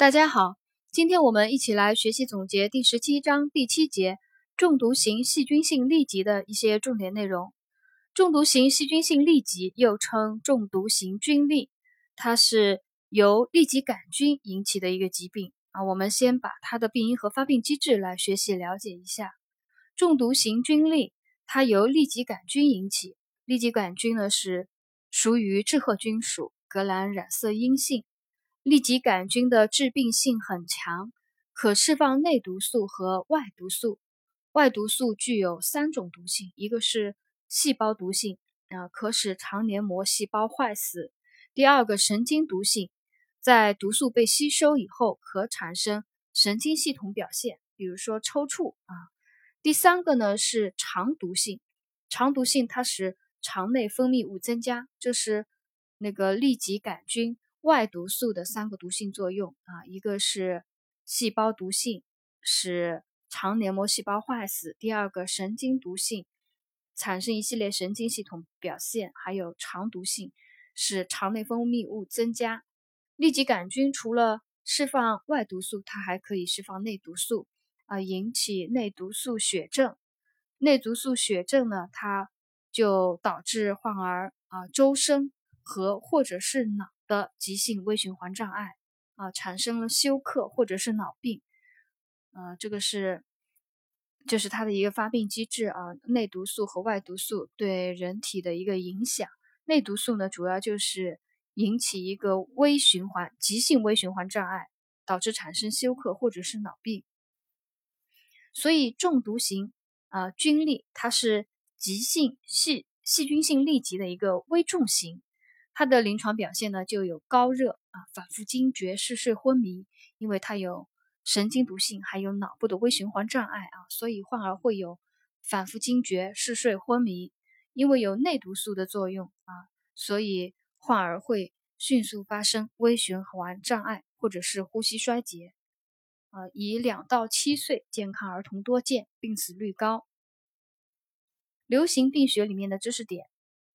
大家好，今天我们一起来学习总结第十七章第七节中毒型细菌性痢疾的一些重点内容。中毒型细菌性痢疾又称中毒型菌痢，它是由痢疾杆菌引起的一个疾病啊。我们先把它的病因和发病机制来学习了解一下。中毒型菌痢它由痢疾杆菌引起，痢疾杆菌呢是属于致贺菌属，革兰染色阴性。痢疾杆菌的致病性很强，可释放内毒素和外毒素。外毒素具有三种毒性，一个是细胞毒性，啊，可使肠黏膜细胞坏死；第二个神经毒性，在毒素被吸收以后，可产生神经系统表现，比如说抽搐啊；第三个呢是肠毒性，肠毒性它使肠内分泌物增加，这是那个痢疾杆菌外毒素的三个毒性作用啊，一个是细胞毒性，使肠黏膜细胞坏死；第二个神经毒性。产生一系列神经系统表现，还有肠毒性，使肠内分泌物增加。痢疾杆菌除了释放外毒素，它还可以释放内毒素，啊，引起内毒素血症。内毒素血症呢，它就导致患儿啊周身和或者是脑的急性微循环障碍，啊，产生了休克或者是脑病。呃，这个是。这是它的一个发病机制啊，内毒素和外毒素对人体的一个影响。内毒素呢，主要就是引起一个微循环、急性微循环障碍，导致产生休克或者是脑病。所以中毒型啊菌痢，它是急性细细菌性痢疾的一个危重型。它的临床表现呢，就有高热啊、反复惊厥、嗜睡、昏迷，因为它有。神经毒性还有脑部的微循环障碍啊，所以患儿会有反复惊厥、嗜睡、昏迷。因为有内毒素的作用啊，所以患儿会迅速发生微循环障碍或者是呼吸衰竭。啊，以两到七岁健康儿童多见，病死率高。流行病学里面的知识点，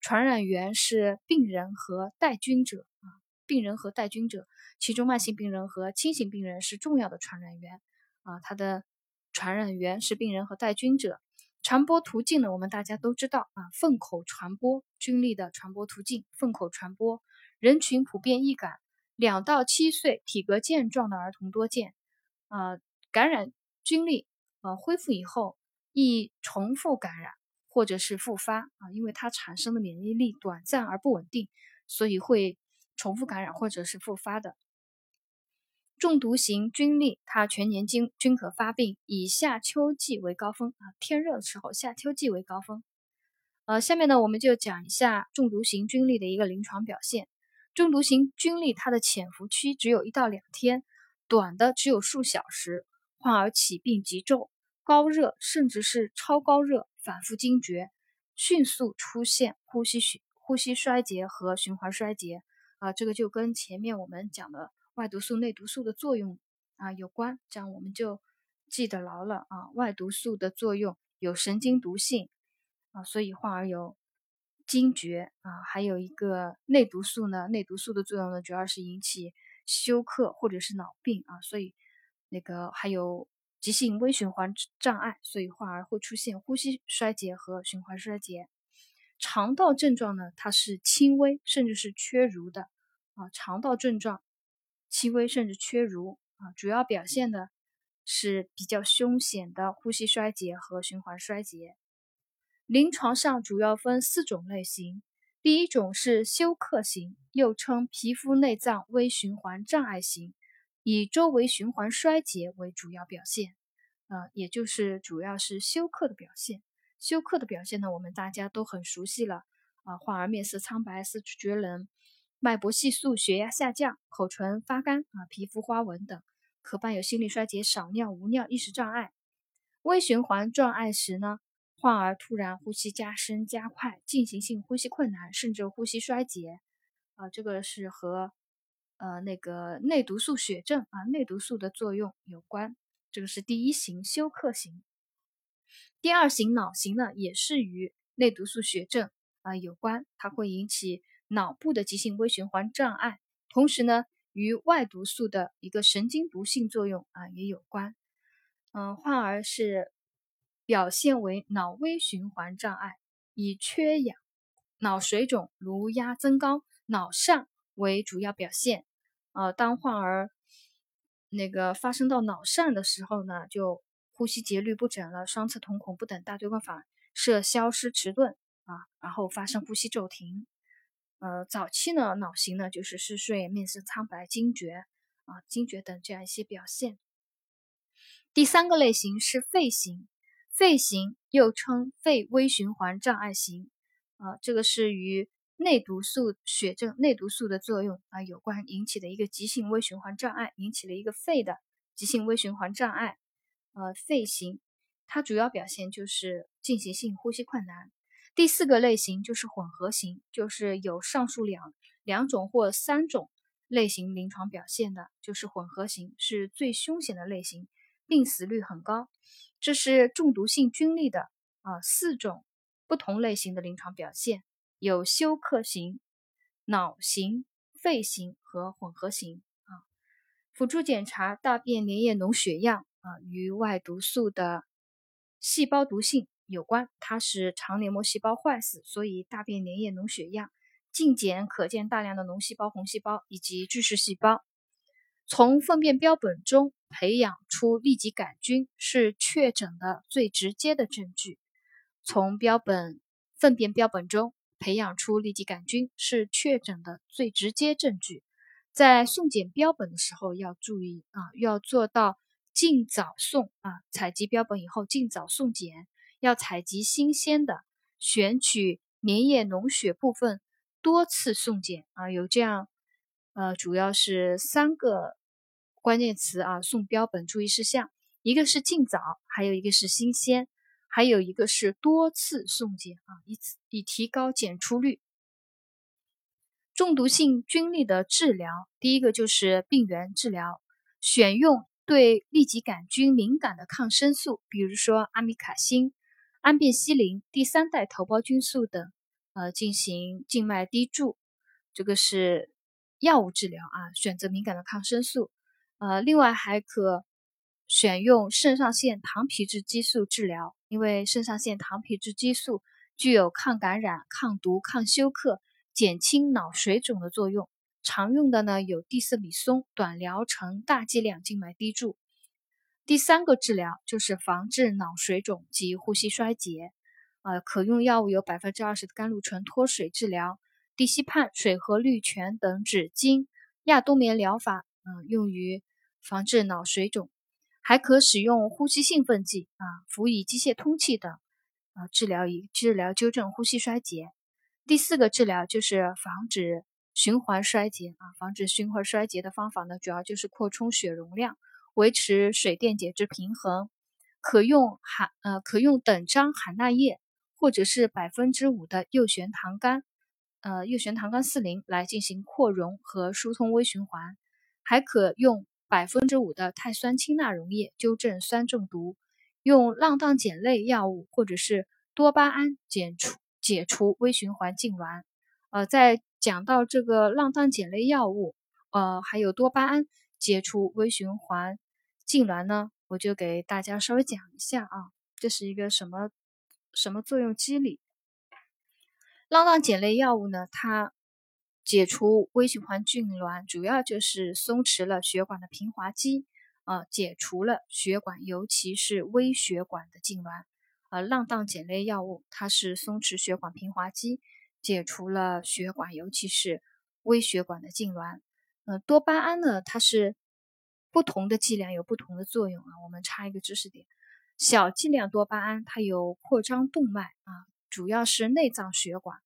传染源是病人和带菌者啊。病人和带菌者，其中慢性病人和轻型病人是重要的传染源啊。它的传染源是病人和带菌者，传播途径呢，我们大家都知道啊，粪口传播菌粒的传播途径，粪口传播，人群普遍易感，两到七岁体格健壮的儿童多见啊。感染菌粒呃恢复以后易重复感染或者是复发啊，因为它产生的免疫力短暂而不稳定，所以会。重复感染或者是复发的中毒型菌痢，它全年均均可发病，以夏秋季为高峰啊，天热的时候，夏秋季为高峰。呃，下面呢，我们就讲一下中毒型菌痢的一个临床表现。中毒型菌痢它的潜伏期只有一到两天，短的只有数小时，患儿起病急骤，高热甚至是超高热，反复惊厥，迅速出现呼吸需呼吸衰竭和循环衰竭。啊，这个就跟前面我们讲的外毒素、内毒素的作用啊有关，这样我们就记得牢了啊。外毒素的作用有神经毒性啊，所以患儿有惊厥啊。还有一个内毒素呢，内毒素的作用呢，主要是引起休克或者是脑病啊。所以那个还有急性微循环障碍，所以患儿会出现呼吸衰竭和循环衰竭。肠道症状呢，它是轻微甚至是缺如的啊。肠道症状轻微甚至缺如啊，主要表现的是比较凶险的呼吸衰竭和循环衰竭。临床上主要分四种类型，第一种是休克型，又称皮肤内脏微循环障碍型，以周围循环衰竭为主要表现，啊，也就是主要是休克的表现。休克的表现呢，我们大家都很熟悉了啊，患儿面色苍白、四肢厥冷、脉搏细速、血压下降、口唇发干啊、皮肤花纹等，可伴有心力衰竭、少尿、无尿、意识障碍。微循环障碍时呢，患儿突然呼吸加深加快、进行性呼吸困难，甚至呼吸衰竭啊，这个是和呃那个内毒素血症啊、内毒素的作用有关。这个是第一型休克型。第二型脑型呢，也是与内毒素血症啊有关，它会引起脑部的急性微循环障碍，同时呢，与外毒素的一个神经毒性作用啊也有关。嗯，患儿是表现为脑微循环障碍，以缺氧、脑水肿、颅压增高、脑疝为主要表现。呃，当患儿那个发生到脑疝的时候呢，就呼吸节律不整了，双侧瞳孔不等大椎关反射消失迟钝啊，然后发生呼吸骤停。呃，早期呢，脑型呢就是嗜睡、面色苍白、惊厥啊、惊厥等这样一些表现。第三个类型是肺型，肺型又称肺微循环障碍型，啊，这个是与内毒素血症、内毒素的作用啊有关引起的一个急性微循环障碍，引起了一个肺的急性微循环障碍。呃，肺型它主要表现就是进行性呼吸困难。第四个类型就是混合型，就是有上述两两种或三种类型临床表现的，就是混合型是最凶险的类型。病死率很高，这是中毒性菌粒的啊四种不同类型的临床表现，有休克型、脑型、肺型和混合型啊。辅助检查大便粘液脓血样啊，与外毒素的细胞毒性有关，它是肠黏膜细胞坏死，所以大便粘液脓血样镜检可见大量的脓细胞、红细胞以及巨噬细胞。从粪便标本中培养出痢疾杆菌是确诊的最直接的证据。从标本粪便标本中培养出痢疾杆菌是确诊的最直接证据。在送检标本的时候要注意啊，要做到尽早送啊，采集标本以后尽早送检，要采集新鲜的，选取粘液脓血部分，多次送检啊，有这样。呃，主要是三个关键词啊，送标本注意事项，一个是尽早，还有一个是新鲜，还有一个是多次送检啊，以此以提高检出率。中毒性菌类的治疗，第一个就是病原治疗，选用对痢疾杆菌敏感的抗生素，比如说阿米卡辛、氨变西林、第三代头孢菌素等，呃，进行静脉滴注，这个是。药物治疗啊，选择敏感的抗生素，呃，另外还可选用肾上腺糖皮质激素治疗，因为肾上腺糖皮质激素具有抗感染、抗毒、抗休克、减轻脑水肿的作用。常用的呢有地塞米松，短疗程，大剂量静脉滴注。第三个治疗就是防治脑水肿及呼吸衰竭，呃，可用药物有百分之二十的甘露醇脱水治疗。地西泮、水合氯醛等纸巾、亚冬眠疗法，嗯，用于防治脑水肿，还可使用呼吸兴奋剂啊，辅以机械通气等，啊，治疗以治疗纠正呼吸衰竭。第四个治疗就是防止循环衰竭啊，防止循环衰竭的方法呢，主要就是扩充血容量，维持水电解质平衡，可用含呃可用等张含钠液或者是百分之五的右旋糖苷。呃，右旋糖苷四零来进行扩容和疏通微循环，还可用百分之五的碳酸氢钠溶液纠正酸中毒，用浪荡碱类药物或者是多巴胺解除解除微循环痉挛。呃，在讲到这个浪荡碱类药物，呃，还有多巴胺解除微循环痉挛呢，我就给大家稍微讲一下啊，这是一个什么什么作用机理。浪荡碱类药物呢，它解除微循环痉挛，主要就是松弛了血管的平滑肌，啊，解除了血管，尤其是微血管的痉挛。呃，浪荡碱类药物它是松弛血管平滑肌，解除了血管，尤其是微血管的痉挛。呃，多巴胺呢，它是不同的剂量有不同的作用啊。我们插一个知识点，小剂量多巴胺它有扩张动脉啊。主要是内脏血管，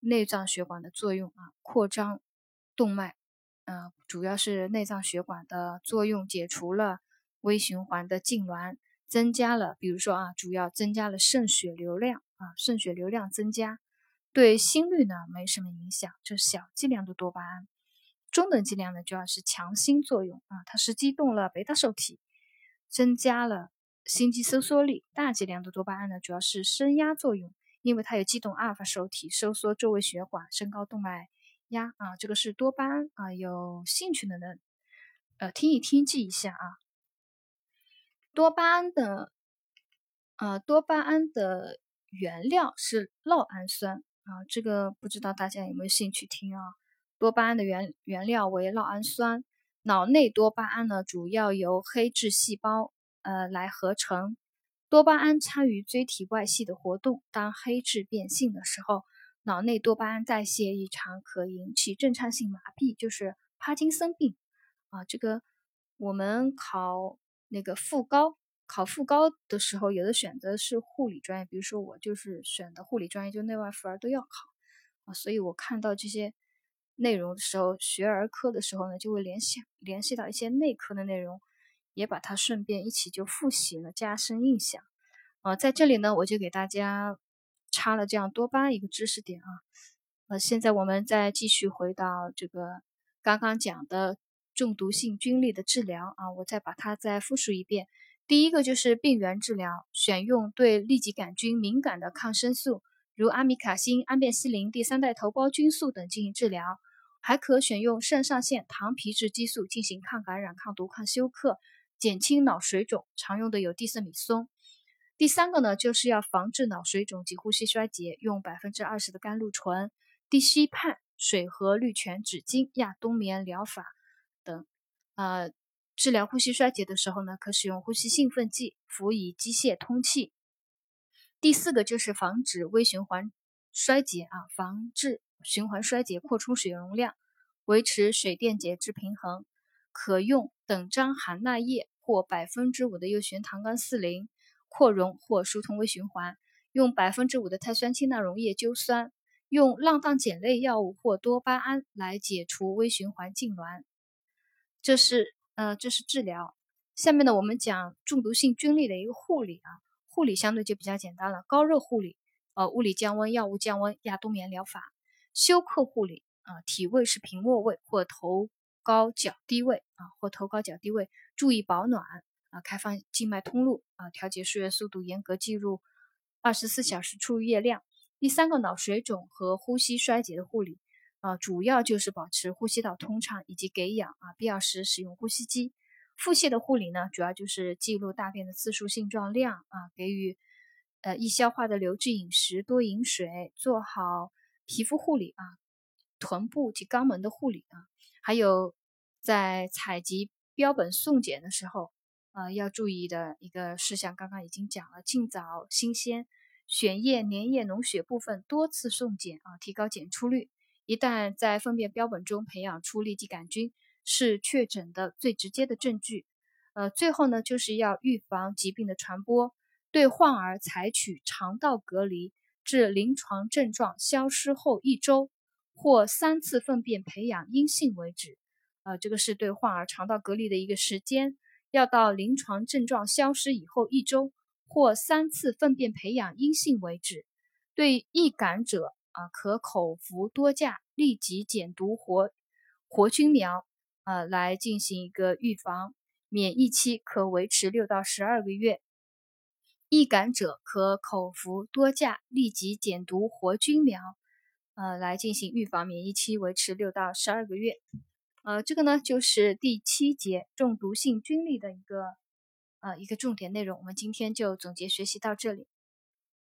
内脏血管的作用啊，扩张动脉，呃，主要是内脏血管的作用，解除了微循环的痉挛，增加了，比如说啊，主要增加了肾血流量啊，肾血流量增加，对心率呢没什么影响，就小剂量的多巴胺。中等剂量呢，主要是强心作用啊，它是激动了贝塔受体，增加了心肌收缩力。大剂量的多巴胺呢，主要是升压作用。因为它有激动阿尔法受体，收缩周围血管，升高动脉压啊，这个是多巴胺啊，有兴趣的人呃听一听记一下啊。多巴胺的呃多巴胺的原料是酪氨酸啊，这个不知道大家有没有兴趣听啊？多巴胺的原原料为酪氨酸，脑内多巴胺呢主要由黑质细胞呃来合成。多巴胺参与椎体外系的活动。当黑质变性的时候，脑内多巴胺代谢异常可引起震颤性麻痹，就是帕金森病啊。这个我们考那个副高考副高的时候，有的选择是护理专业，比如说我就是选的护理专业，就内外妇儿都要考啊。所以我看到这些内容的时候，学儿科的时候呢，就会联系联系到一些内科的内容。也把它顺便一起就复习了，加深印象。呃，在这里呢，我就给大家插了这样多巴一个知识点啊。呃，现在我们再继续回到这个刚刚讲的中毒性菌类的治疗啊，我再把它再复述一遍。第一个就是病原治疗，选用对痢疾杆菌敏感的抗生素，如阿米卡星、氨变西林、第三代头孢菌素等进行治疗，还可选用肾上腺糖皮质激素进行抗感染、抗毒、抗休克。减轻脑水肿，常用的有地塞米松。第三个呢，就是要防治脑水肿及呼吸衰竭，用百分之二十的甘露醇、地西泮水和氯醛纸巾、亚冬眠疗法等。呃，治疗呼吸衰竭的时候呢，可使用呼吸兴奋剂，辅以机械通气。第四个就是防止微循环衰竭啊，防治循环衰竭，扩充水容量，维持水电解质平衡。可用等张含钠液或百分之五的右旋糖苷四磷扩容或疏通微循环，用百分之五的碳酸氢钠溶液灸酸，用浪荡碱类药物或多巴胺来解除微循环痉挛。这是呃，这是治疗。下面呢，我们讲中毒性菌类的一个护理啊，护理相对就比较简单了，高热护理，呃，物理降温、药物降温、亚冬眠疗法。休克护理啊，体位是平卧位或头。高脚低位啊，或头高脚低位，注意保暖啊，开放静脉通路啊，调节输液速度，严格计入二十四小时出入液量。第三个，脑水肿和呼吸衰竭的护理啊，主要就是保持呼吸道通畅以及给氧啊，必要时使用呼吸机。腹泻的护理呢，主要就是记录大便的次数、性状、量啊，给予呃易消化的流质饮食，多饮水，做好皮肤护理啊，臀部及肛门的护理啊。还有，在采集标本送检的时候，呃，要注意的一个事项，刚刚已经讲了，尽早新鲜，血液、粘液、脓血部分多次送检啊，提高检出率。一旦在粪便标本中培养出痢疾杆菌，是确诊的最直接的证据。呃，最后呢，就是要预防疾病的传播，对患儿采取肠道隔离，至临床症状消失后一周。或三次粪便培养阴性为止，呃，这个是对患儿肠道隔离的一个时间，要到临床症状消失以后一周，或三次粪便培养阴性为止。对易感者啊，可口服多价立即减毒活活菌苗，呃，来进行一个预防，免疫期可维持六到十二个月。易感者可口服多价立即减毒活菌苗。呃，来进行预防，免疫期维持六到十二个月。呃，这个呢就是第七节中毒性菌力的一个呃一个重点内容。我们今天就总结学习到这里。